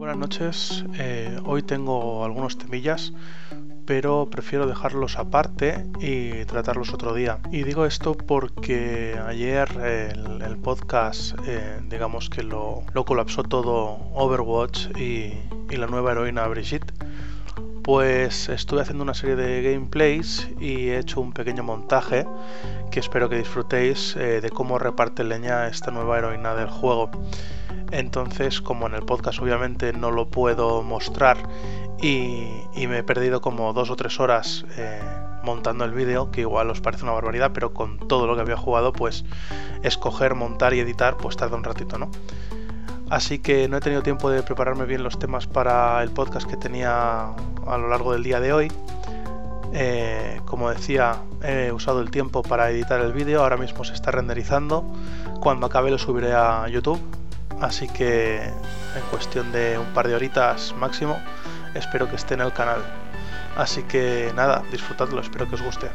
buenas noches. Eh, hoy tengo algunos temillas, pero prefiero dejarlos aparte y tratarlos otro día. Y digo esto porque ayer el, podcast, eh, digamos que lo, colapsó todo Overwatch y, la nueva heroína Brigitte. Pues estuve haciendo una serie de gameplays y he hecho un pequeño montaje que espero que disfrutéis eh, de cómo reparte leña esta nueva heroína del juego. Entonces, como en el podcast obviamente no lo puedo mostrar y, me he perdido como dos o tres horas eh, montando el vídeo, que igual os parece una barbaridad, pero con todo lo que había jugado, pues escoger, montar y editar, pues tarda un ratito, ¿no? Así que no he tenido tiempo de prepararme bien los temas para el podcast que tenía a lo largo del día de hoy. Eh, como decía, he usado el tiempo para editar el vídeo, ahora mismo se está renderizando. Cuando acabe lo subiré a YouTube Así que en cuestión de un par de horitas máximo, espero que esté en el canal. Así que nada, disfrutadlo, espero que os guste.